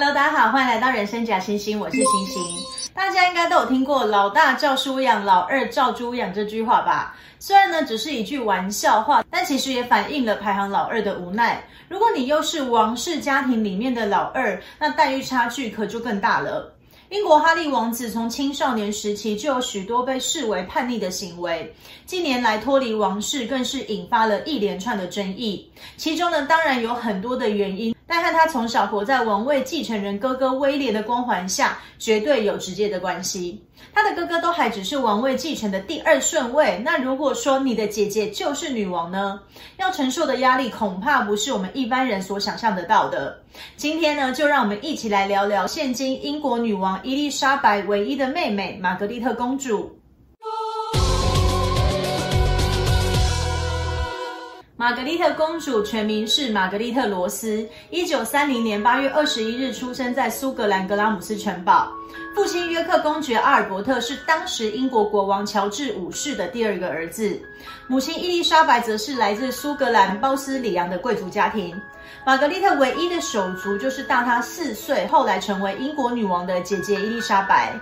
Hello，大家好，欢迎来到人生假星星，我是星星。大家应该都有听过“老大照书养，老二照猪养”这句话吧？虽然呢只是一句玩笑话，但其实也反映了排行老二的无奈。如果你又是王室家庭里面的老二，那待遇差距可就更大了。英国哈利王子从青少年时期就有许多被视为叛逆的行为，近年来脱离王室更是引发了一连串的争议。其中呢，当然有很多的原因，但和他从小活在王位继承人哥哥威廉的光环下，绝对有直接的关系。她的哥哥都还只是王位继承的第二顺位，那如果说你的姐姐就是女王呢？要承受的压力恐怕不是我们一般人所想象得到的。今天呢，就让我们一起来聊聊现今英国女王伊丽莎白唯一的妹妹玛格丽特公主。玛格丽特公主全名是玛格丽特·罗斯，一九三零年八月二十一日出生在苏格兰格拉姆斯城堡。父亲约克公爵阿尔伯特是当时英国国王乔治五世的第二个儿子，母亲伊丽莎白则是来自苏格兰鲍斯里昂的贵族家庭。玛格丽特唯一的手足就是大她四岁，后来成为英国女王的姐姐伊丽莎白。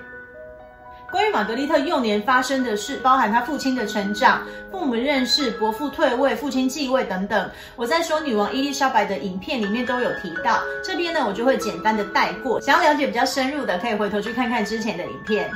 关于玛格丽特幼年发生的事，包含她父亲的成长、父母认识、伯父退位、父亲继位等等，我在说女王伊丽莎白的影片里面都有提到。这边呢，我就会简单的带过。想要了解比较深入的，可以回头去看看之前的影片。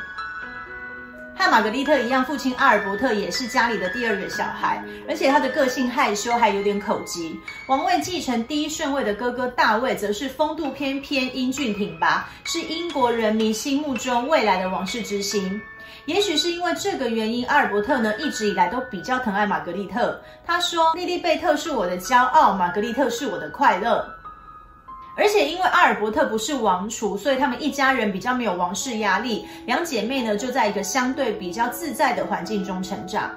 和玛格丽特一样，父亲阿尔伯特也是家里的第二个小孩，而且他的个性害羞，还有点口疾。王位继承第一顺位的哥哥大卫，则是风度翩翩、英俊挺拔，是英国人民心目中未来的王室之星。也许是因为这个原因，阿尔伯特呢一直以来都比较疼爱玛格丽特。他说：“莉莉贝特是我的骄傲，玛格丽特是我的快乐。”而且因为阿尔伯特不是王储，所以他们一家人比较没有王室压力。两姐妹呢就在一个相对比较自在的环境中成长。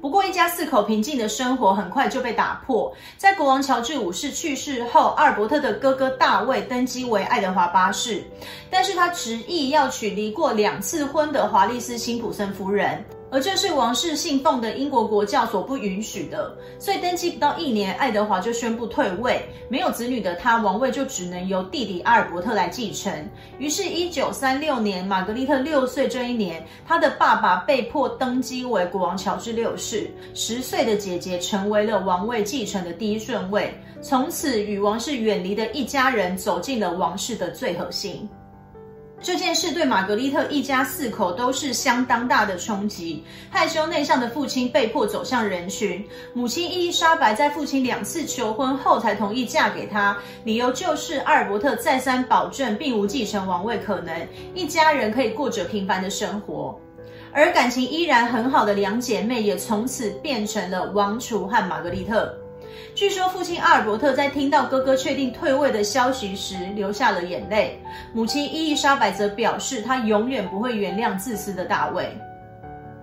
不过一家四口平静的生活很快就被打破。在国王乔治五世去世后，阿尔伯特的哥哥大卫登基为爱德华八世，但是他执意要娶离过两次婚的华丽丝辛普森夫人。而这是王室信奉的英国国教所不允许的，所以登基不到一年，爱德华就宣布退位。没有子女的他，王位就只能由弟弟阿尔伯特来继承。于是，一九三六年，玛格丽特六岁这一年，他的爸爸被迫登基为国王乔治六世，十岁的姐姐成为了王位继承的第一顺位。从此，与王室远离的一家人走进了王室的最核心。这件事对玛格丽特一家四口都是相当大的冲击。害羞内向的父亲被迫走向人群，母亲伊丽莎白在父亲两次求婚后才同意嫁给他，理由就是阿尔伯特再三保证并无继承王位可能，一家人可以过着平凡的生活。而感情依然很好的两姐妹也从此变成了王储和玛格丽特。据说父亲阿尔伯特在听到哥哥确定退位的消息时流下了眼泪，母亲伊丽莎白则表示她永远不会原谅自私的大卫。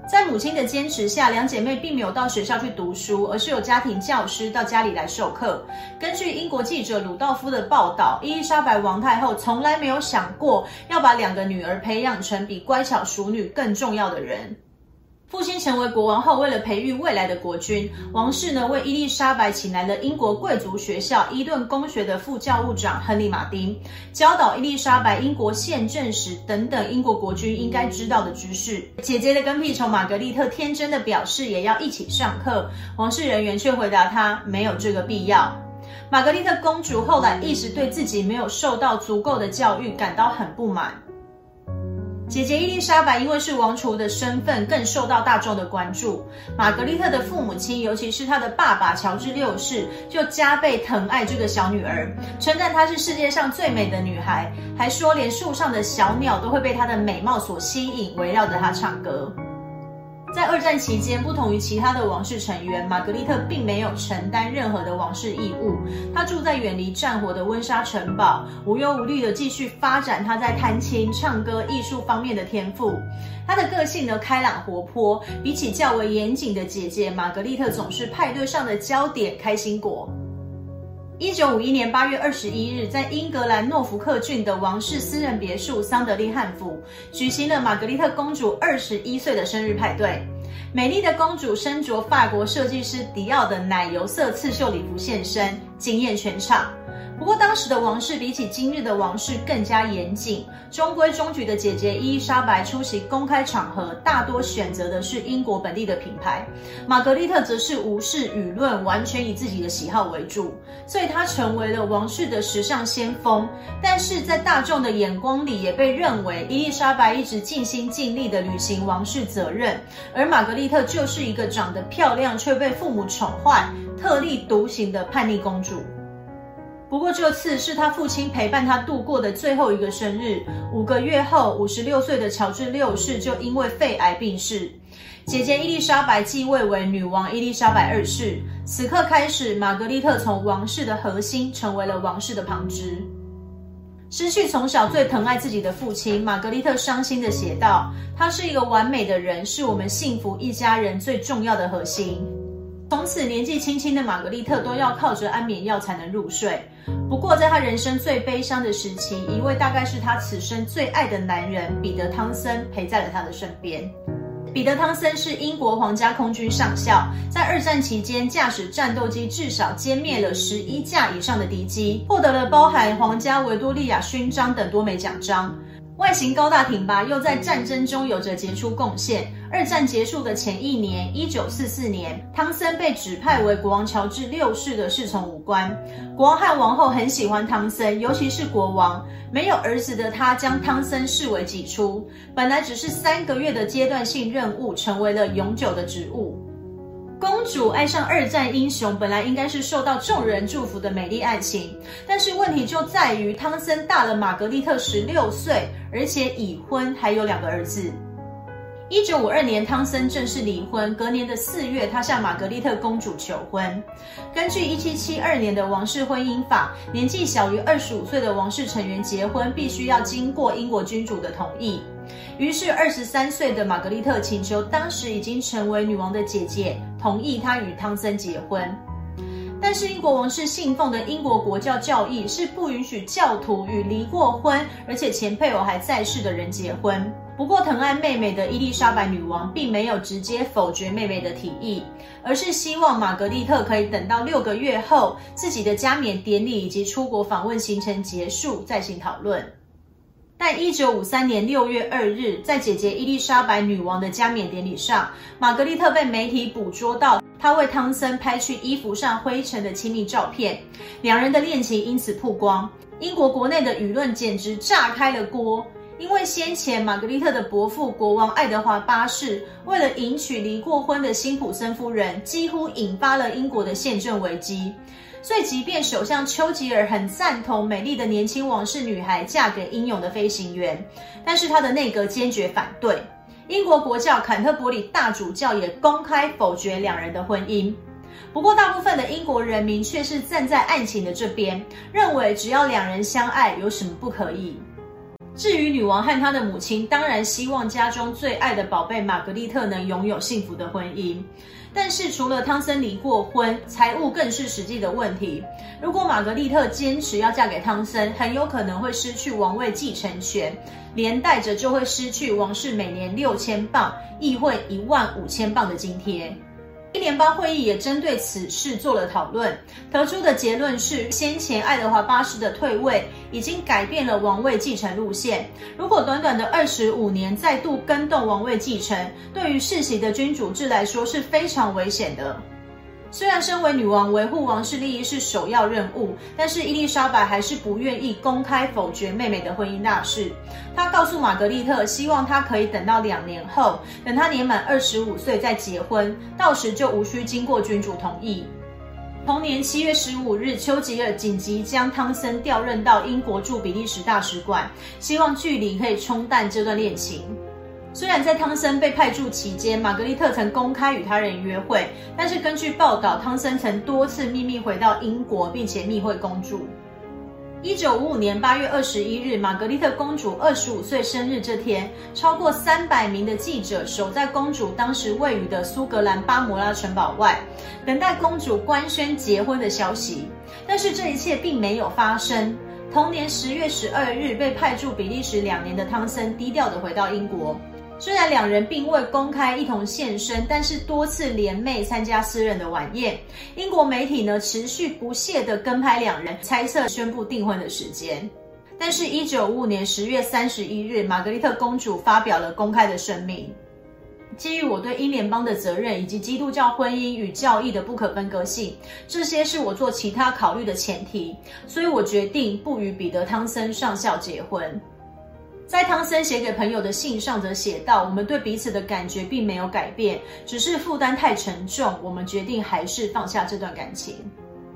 在母亲的坚持下，两姐妹并没有到学校去读书，而是有家庭教师到家里来授课。根据英国记者鲁道夫的报道，伊丽莎白王太后从来没有想过要把两个女儿培养成比乖巧淑女更重要的人。父亲成为国王后，为了培育未来的国君，王室呢为伊丽莎白请来了英国贵族学校伊顿公学的副教务长亨利·马丁，教导伊丽莎白英国宪政史等等英国国君应该知道的知识。姐姐的跟屁虫玛格丽特天真的表示也要一起上课，王室人员却回答她没有这个必要。玛格丽特公主后来一直对自己没有受到足够的教育感到很不满。姐姐伊丽莎白因为是王储的身份，更受到大众的关注。玛格丽特的父母亲，尤其是她的爸爸乔治六世，就加倍疼爱这个小女儿，称赞她是世界上最美的女孩，还说连树上的小鸟都会被她的美貌所吸引，围绕着她唱歌。在二战期间，不同于其他的王室成员，玛格丽特并没有承担任何的王室义务。她住在远离战火的温莎城堡，无忧无虑地继续发展她在弹琴、唱歌、艺术方面的天赋。她的个性呢，开朗活泼，比起较为严谨的姐姐，玛格丽特总是派对上的焦点，开心果。一九五一年八月二十一日，在英格兰诺福克郡的王室私人别墅桑德利汉府，举行了玛格丽特公主二十一岁的生日派对。美丽的公主身着法国设计师迪奥的奶油色刺绣礼服现身，惊艳全场。不过，当时的王室比起今日的王室更加严谨，中规中矩的姐姐伊丽莎白出席公开场合，大多选择的是英国本地的品牌。玛格丽特则是无视舆论，完全以自己的喜好为主，所以她成为了王室的时尚先锋。但是在大众的眼光里，也被认为伊丽莎白一直尽心尽力地履行王室责任，而玛格丽特就是一个长得漂亮却被父母宠坏、特立独行的叛逆公主。不过这次是他父亲陪伴他度过的最后一个生日。五个月后，五十六岁的乔治六世就因为肺癌病逝。姐姐伊丽莎白继位为女王伊丽莎白二世。此刻开始，玛格丽特从王室的核心成为了王室的旁支。失去从小最疼爱自己的父亲，玛格丽特伤心地写道：“他是一个完美的人，是我们幸福一家人最重要的核心。”从此，年纪轻轻的玛格丽特都要靠着安眠药才能入睡。不过，在她人生最悲伤的时期，一位大概是她此生最爱的男人——彼得·汤森陪在了她的身边。彼得·汤森是英国皇家空军上校，在二战期间驾驶战斗机至少歼灭了十一架以上的敌机，获得了包含皇家维多利亚勋章等多枚奖章。外形高大挺拔，又在战争中有着杰出贡献。二战结束的前一年，一九四四年，汤森被指派为国王乔治六世的侍从武官。国王和王后很喜欢汤森，尤其是国王。没有儿子的他，将汤森视为己出。本来只是三个月的阶段性任务，成为了永久的职务。公主爱上二战英雄，本来应该是受到众人祝福的美丽爱情，但是问题就在于汤森大了玛格丽特十六岁，而且已婚，还有两个儿子。一九五二年，汤森正式离婚。隔年的四月，他向玛格丽特公主求婚。根据一七七二年的王室婚姻法，年纪小于二十五岁的王室成员结婚，必须要经过英国君主的同意。于是，二十三岁的玛格丽特请求当时已经成为女王的姐姐同意她与汤森结婚。但是，英国王室信奉的英国国教教义是不允许教徒与离过婚而且前配偶还在世的人结婚。不过，疼爱妹妹的伊丽莎白女王并没有直接否决妹妹的提议，而是希望玛格丽特可以等到六个月后自己的加冕典礼以及出国访问行程结束再行讨论。但一九五三年六月二日，在姐姐伊丽莎白女王的加冕典礼上，玛格丽特被媒体捕捉到她为汤森拍去衣服上灰尘的亲密照片，两人的恋情因此曝光。英国国内的舆论简直炸开了锅，因为先前玛格丽特的伯父国王爱德华八世为了迎娶离过婚的辛普森夫人，几乎引发了英国的宪政危机。所以，即便首相丘吉尔很赞同美丽的年轻王室女孩嫁给英勇的飞行员，但是他的内阁坚决反对。英国国教坎特伯里大主教也公开否决两人的婚姻。不过，大部分的英国人民却是站在爱情的这边，认为只要两人相爱，有什么不可以？至于女王和她的母亲，当然希望家中最爱的宝贝玛格丽特能拥有幸福的婚姻。但是，除了汤森离过婚，财务更是实际的问题。如果玛格丽特坚持要嫁给汤森，很有可能会失去王位继承权，连带着就会失去王室每年六千镑、议会一万五千镑的津贴。联邦会议也针对此事做了讨论，得出的结论是，先前爱德华八世的退位已经改变了王位继承路线。如果短短的二十五年再度更动王位继承，对于世袭的君主制来说是非常危险的。虽然身为女王，维护王室利益是首要任务，但是伊丽莎白还是不愿意公开否决妹妹的婚姻大事。她告诉玛格丽特，希望她可以等到两年后，等她年满二十五岁再结婚，到时就无需经过君主同意。同年七月十五日，丘吉尔紧急将汤森调任到英国驻比利时大使馆，希望距离可以冲淡这段恋情。虽然在汤森被派驻期间，玛格丽特曾公开与他人约会，但是根据报道，汤森曾多次秘密回到英国，并且密会公主。一九五五年八月二十一日，玛格丽特公主二十五岁生日这天，超过三百名的记者守在公主当时位于的苏格兰巴摩拉城堡外，等待公主官宣结婚的消息。但是这一切并没有发生。同年十月十二日，被派驻比利时两年的汤森低调地回到英国。虽然两人并未公开一同现身，但是多次联袂参加私人的晚宴。英国媒体呢持续不懈地跟拍两人，猜测宣布订婚的时间。但是，一九五五年十月三十一日，玛格丽特公主发表了公开的声明：基于我对英联邦的责任以及基督教婚姻与教义的不可分割性，这些是我做其他考虑的前提，所以我决定不与彼得·汤森上校结婚。在汤森写给朋友的信上则写道：“我们对彼此的感觉并没有改变，只是负担太沉重，我们决定还是放下这段感情。”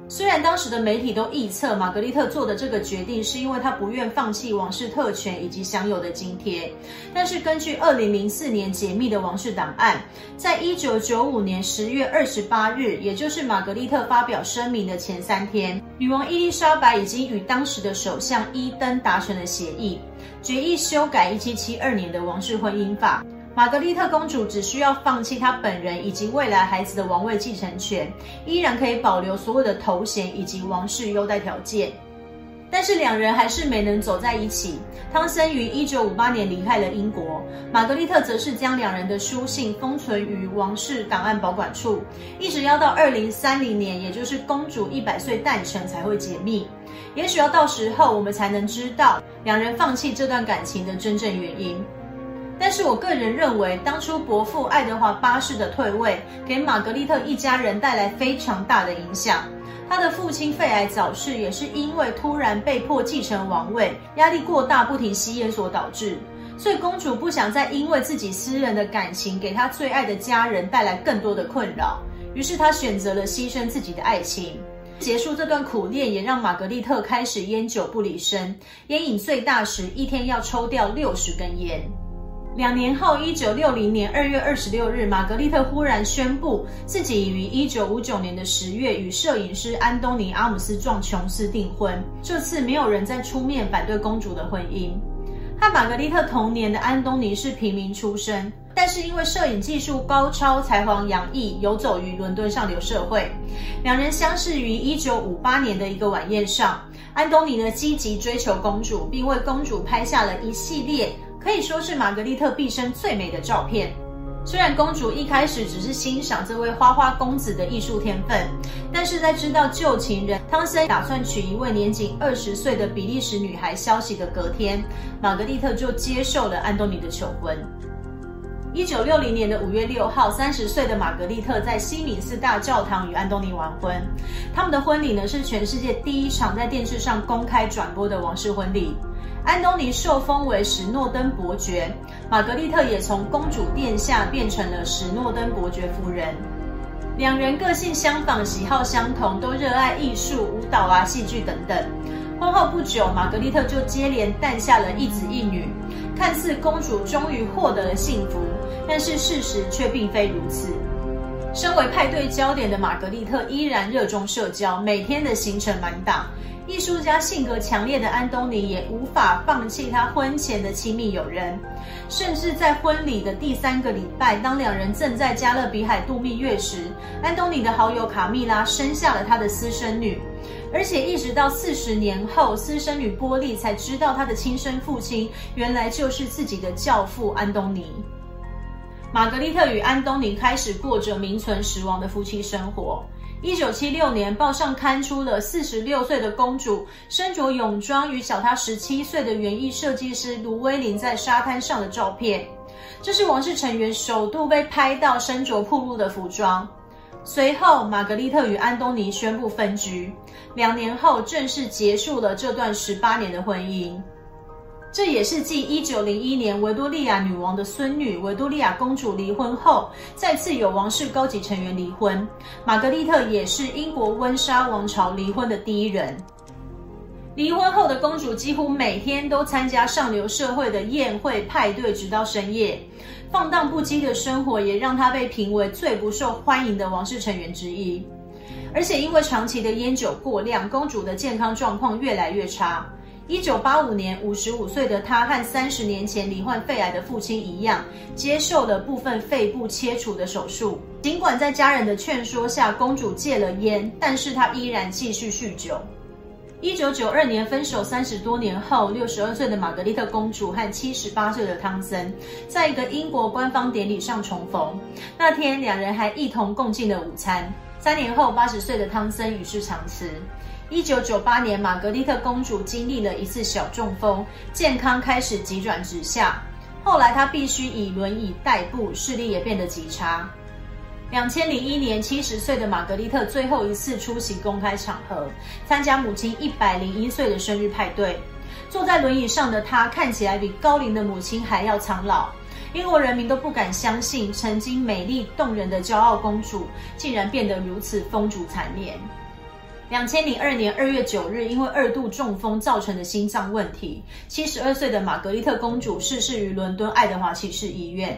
虽然当时的媒体都臆测玛格丽特做的这个决定是因为她不愿放弃王室特权以及享有的津贴，但是根据二零零四年解密的王室档案，在一九九五年十月二十八日，也就是玛格丽特发表声明的前三天，女王伊丽莎白已经与当时的首相伊登达成了协议。决议修改一七七二年的王室婚姻法，玛格丽特公主只需要放弃她本人以及未来孩子的王位继承权，依然可以保留所有的头衔以及王室优待条件。但是两人还是没能走在一起。汤森于一九五八年离开了英国，玛格丽特则是将两人的书信封存于王室档案保管处，一直要到二零三零年，也就是公主一百岁诞辰才会解密。也许要到时候我们才能知道两人放弃这段感情的真正原因。但是我个人认为，当初伯父爱德华八世的退位，给玛格丽特一家人带来非常大的影响。他的父亲肺癌早逝，也是因为突然被迫继承王位，压力过大，不停吸烟所导致。所以公主不想再因为自己私人的感情，给她最爱的家人带来更多的困扰，于是她选择了牺牲自己的爱情。结束这段苦恋，也让玛格丽特开始烟酒不离身。烟瘾最大时，一天要抽掉六十根烟。两年后，一九六零年二月二十六日，玛格丽特忽然宣布自己已于一九五九年的十月与摄影师安东尼·阿姆斯壮·琼斯订婚。这次没有人再出面反对公主的婚姻。和玛格丽特同年的安东尼是平民出身。但是因为摄影技术高超、才华洋溢，游走于伦敦上流社会。两人相识于一九五八年的一个晚宴上。安东尼呢，积极追求公主，并为公主拍下了一系列可以说是玛格丽特毕生最美的照片。虽然公主一开始只是欣赏这位花花公子的艺术天分，但是在知道旧情人汤森打算娶一位年仅二十岁的比利时女孩消息的隔天，玛格丽特就接受了安东尼的求婚。一九六零年的五月六号，三十岁的玛格丽特在西敏寺大教堂与安东尼完婚。他们的婚礼呢，是全世界第一场在电视上公开转播的王室婚礼。安东尼受封为史诺登伯爵，玛格丽特也从公主殿下变成了史诺登伯爵夫人。两人个性相仿，喜好相同，都热爱艺术、舞蹈啊、戏剧等等。婚后不久，玛格丽特就接连诞下了一子一女，看似公主终于获得了幸福，但是事实却并非如此。身为派对焦点的玛格丽特依然热衷社交，每天的行程满档。艺术家性格强烈的安东尼也无法放弃他婚前的亲密友人，甚至在婚礼的第三个礼拜，当两人正在加勒比海度蜜月时，安东尼的好友卡蜜拉生下了他的私生女。而且一直到四十年后，私生女波利才知道她的亲生父亲原来就是自己的教父安东尼。玛格丽特与安东尼开始过着名存实亡的夫妻生活。一九七六年，报上刊出了四十六岁的公主身着泳装与小她十七岁的园艺设计师卢威林在沙滩上的照片。这是王室成员首度被拍到身着暴露的服装。随后，玛格丽特与安东尼宣布分居，两年后正式结束了这段十八年的婚姻。这也是继一九零一年维多利亚女王的孙女维多利亚公主离婚后，再次有王室高级成员离婚。玛格丽特也是英国温莎王朝离婚的第一人。离婚后的公主几乎每天都参加上流社会的宴会派对，直到深夜。放荡不羁的生活也让她被评为最不受欢迎的王室成员之一。而且因为长期的烟酒过量，公主的健康状况越来越差。一九八五年，五十五岁的她和三十年前罹患肺癌的父亲一样，接受了部分肺部切除的手术。尽管在家人的劝说下，公主戒了烟，但是她依然继续酗酒。一九九二年分手三十多年后，六十二岁的玛格丽特公主和七十八岁的汤森，在一个英国官方典礼上重逢。那天，两人还一同共进了午餐。三年后，八十岁的汤森与世长辞。一九九八年，玛格丽特公主经历了一次小中风，健康开始急转直下。后来，她必须以轮椅代步，视力也变得极差。两千零一年，七十岁的玛格丽特最后一次出席公开场合，参加母亲一百零一岁的生日派对。坐在轮椅上的她，看起来比高龄的母亲还要苍老。英国人民都不敢相信，曾经美丽动人的骄傲公主，竟然变得如此风烛残年。两千零二年二月九日，因为二度中风造成的心脏问题，七十二岁的玛格丽特公主逝世于伦敦爱德华骑士医院。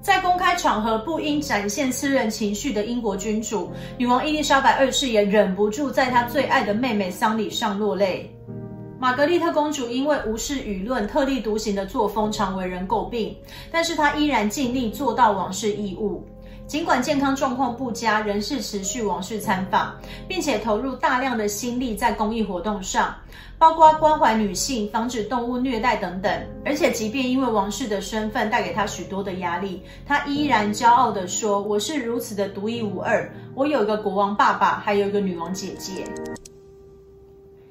在公开场合不应展现私人情绪的英国君主，女王伊丽莎白二世也忍不住在她最爱的妹妹丧礼上落泪。玛格丽特公主因为无视舆论、特立独行的作风，常为人诟病，但是她依然尽力做到王室义务。尽管健康状况不佳，仍是持续王室参访，并且投入大量的心力在公益活动上，包括关怀女性、防止动物虐待等等。而且，即便因为王室的身份带给他许多的压力，他依然骄傲的说：“我是如此的独一无二，我有一个国王爸爸，还有一个女王姐姐。”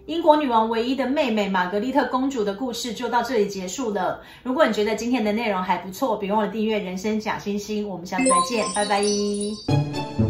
英国女王唯一的妹妹玛格丽特公主的故事就到这里结束了。如果你觉得今天的内容还不错，别忘了订阅《人生假星星》。我们下次再见，拜拜。